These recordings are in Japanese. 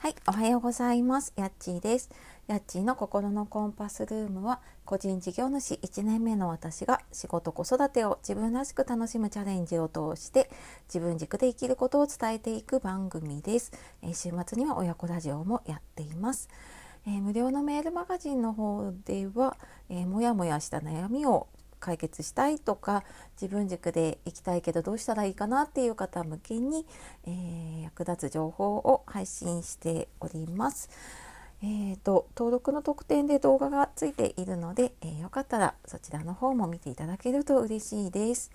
はい、おはようございます。やっちーです。やっちーの心のコンパスルームは、個人事業主1年目の私が仕事子育てを自分らしく楽しむチャレンジを通して、自分軸で生きることを伝えていく番組です。えー、週末には親子ラジオもやっています。えー、無料のメールマガジンの方では、えー、もやもやした悩みを解決したいとか自分軸で行きたいけどどうしたらいいかなっていう方向けに、えー、役立つ情報を配信しております。えーと、登録の特典で動画がついているので、えー、よかったらそちらの方も見ていただけると嬉しいです。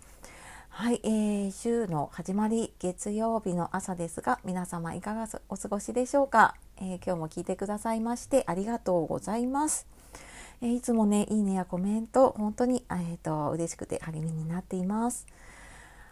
はい、えー、週の始まり月曜日の朝ですが皆様いかがお過ごしでしょうか、えー、今日も聞いてくださいましてありがとうございます。えいつもねいいねやコメント本当に、えーと、嬉しくて励みになっています。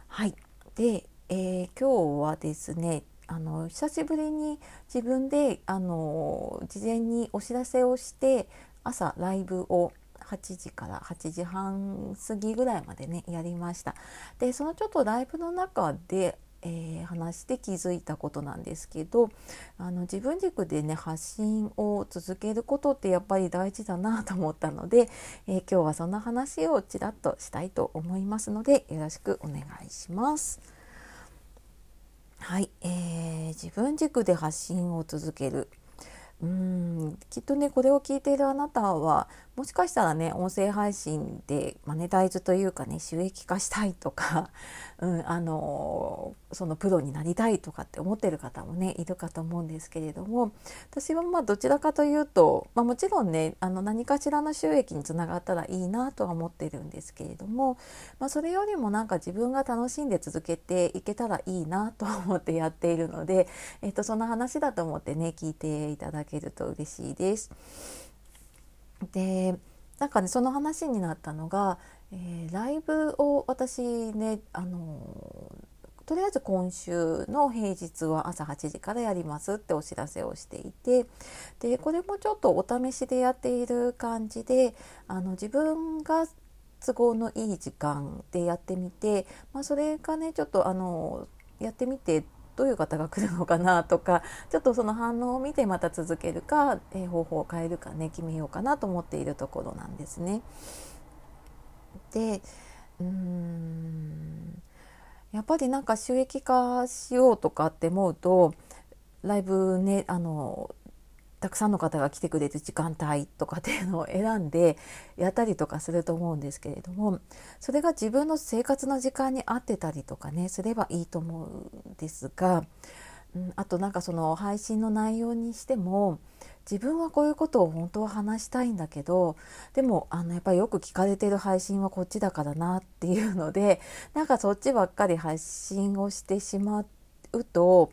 はいで、えー、今日はですねあの久しぶりに自分であの事前にお知らせをして朝ライブを8時から8時半過ぎぐらいまでねやりましたでそのちょっとライブの中でえー、話して気づいたことなんですけどあの自分軸でね発信を続けることってやっぱり大事だなと思ったので、えー、今日はそんな話をちらっとしたいと思いますのでよろしくお願いします。はい、えー、自分軸で発信を続けるうんきっとねこれを聞いているあなたはもしかしたらね音声配信でマネタイズというかね収益化したいとか、うん、あのそのプロになりたいとかって思ってる方もねいるかと思うんですけれども私はまあどちらかというと、まあ、もちろんねあの何かしらの収益につながったらいいなとは思ってるんですけれども、まあ、それよりもなんか自分が楽しんで続けていけたらいいなと思ってやっているので、えっと、そんな話だと思ってね聞いていただけると嬉しいです。でなんかねその話になったのが、えー、ライブを私ねあのとりあえず今週の平日は朝8時からやりますってお知らせをしていてでこれもちょっとお試しでやっている感じであの自分が都合のいい時間でやってみて、まあ、それがねちょっとあのやってみてどういう方が来るのかなとかちょっとその反応を見てまた続けるか、え、方法を変えるかね決めようかなと思っているところなんですね。でうーんやっぱりなんか収益化しようとかって思うとライブねあのたくさんの方が来てくれる時間帯とかっていうのを選んでやったりとかすると思うんですけれどもそれが自分の生活の時間に合ってたりとかねすればいいと思うんですが、うん、あとなんかその配信の内容にしても自分はこういうことを本当は話したいんだけどでもあのやっぱりよく聞かれてる配信はこっちだからなっていうので なんかそっちばっかり配信をしてしまうと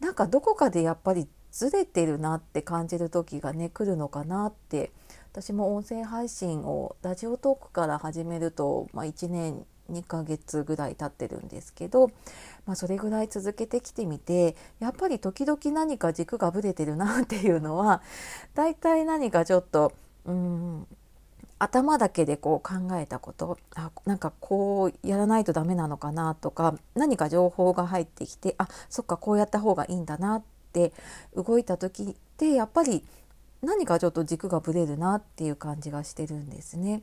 なんかどこかでやっぱりずれてるなって感じる時がね来るのかなって。私も音声配信をラジオトークから始めると、まあ、1年2ヶ月ぐらい経ってるんですけど、まあ、それぐらい続けてきてみてやっぱり時々何か軸がぶれてるなっていうのは大体何かちょっとうん頭だけでこう考えたことあなんかこうやらないとダメなのかなとか何か情報が入ってきてあそっかこうやった方がいいんだなっって動いた時ってやっぱり何かちょっと軸がぶれるなっていう感じがしてるんですね。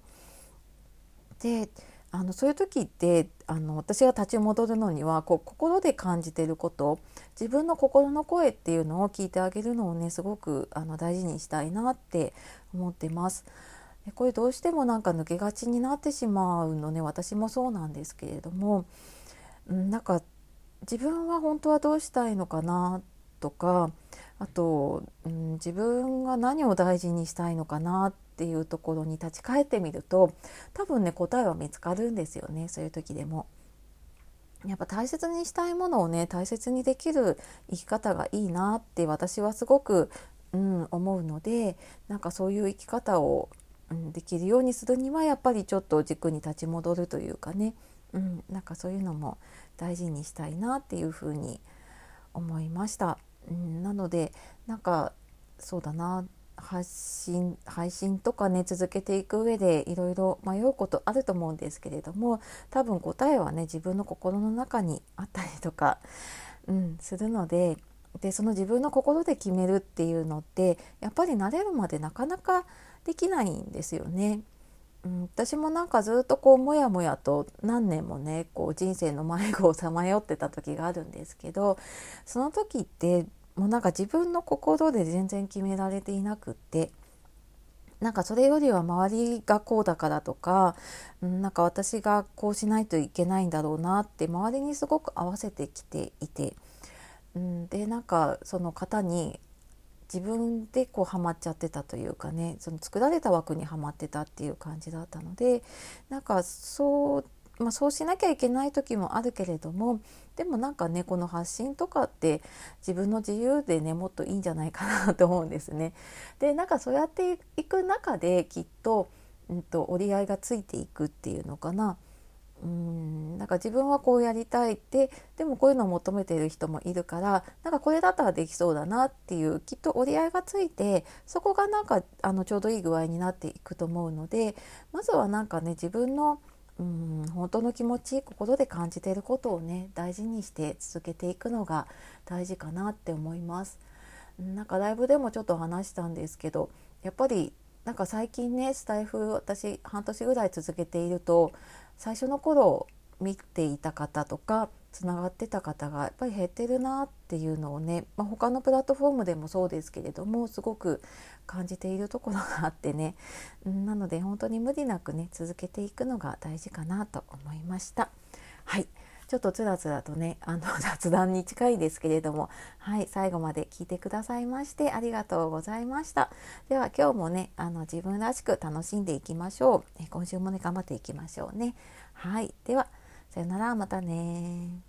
であのそういう時ってあの私が立ち戻るのにはこう心で感じてること自分の心の声っていうのを聞いてあげるのをねすごくあの大事にしたいなって思ってます。でこれどうしてもなんか抜けがちになってしまうのね私もそうなんですけれども、うん、なんか自分は本当はどうしたいのかなとかあと、うん、自分が何を大事にしたいのかなっていうところに立ち返ってみると多分ね答えは見つかるんですよねそういう時でも。やっぱ大切にしたいものをね大切にできる生き方がいいなって私はすごく、うん、思うのでなんかそういう生き方を、うん、できるようにするにはやっぱりちょっと軸に立ち戻るというかね、うん、なんかそういうのも大事にしたいなっていうふうに思いました。うん、なのでなんかそうだな発信配信とかね続けていく上でいろいろ迷うことあると思うんですけれども多分答えはね自分の心の中にあったりとか、うん、するのででその自分の心で決めるっていうのってやっぱり慣れるまでなかなかできないんですよね。うん、私もなんかずっとこうもやもやと何年もねこう人生の迷子をさまよってた時があるんですけどその時ってもうなんか自分の心で全然決められていなくってなんかそれよりは周りがこうだからとか、なんか私がこうしないといけないんだろうなって周りにすごく合わせてきていて、ん、でなんかその方に自分でこうハマっちゃってたというかねその作られた枠にはまってたっていう感じだったのでなんかそうまあ、そうしなきゃいけない時もあるけれどもでもなんかねこの発信とかって自分の自由でねもっといいんじゃないかなと思うんですね。でなんかそうやっていく中できっと,、うんと折り合いがついていくっていうのかな。うんなんか自分はこうやりたいってでもこういうのを求めてる人もいるからなんかこれだったらできそうだなっていうきっと折り合いがついてそこがなんかあのちょうどいい具合になっていくと思うのでまずはなんかね自分のうん本当の気持ち心で感じていることをね大事にして続けていくのが大事かなって思います。なんかライブでもちょっと話したんですけどやっぱりなんか最近ねスタイフ私半年ぐらい続けていると最初の頃見ていた方とかつながってた方がやっぱり減ってるなっていうのをね、まあ、他のプラットフォームでもそうですけれどもすごく感じているところがあってね。なので本当に無理なくね続けていくのが大事かなと思いました。はい。ちょっとつらつらとねあの 雑談に近いですけれども。はい。最後まで聞いてくださいましてありがとうございました。では今日もねあの自分らしく楽しんでいきましょう、今週もね頑張っていきましょうね。はい。ではさよなら。またね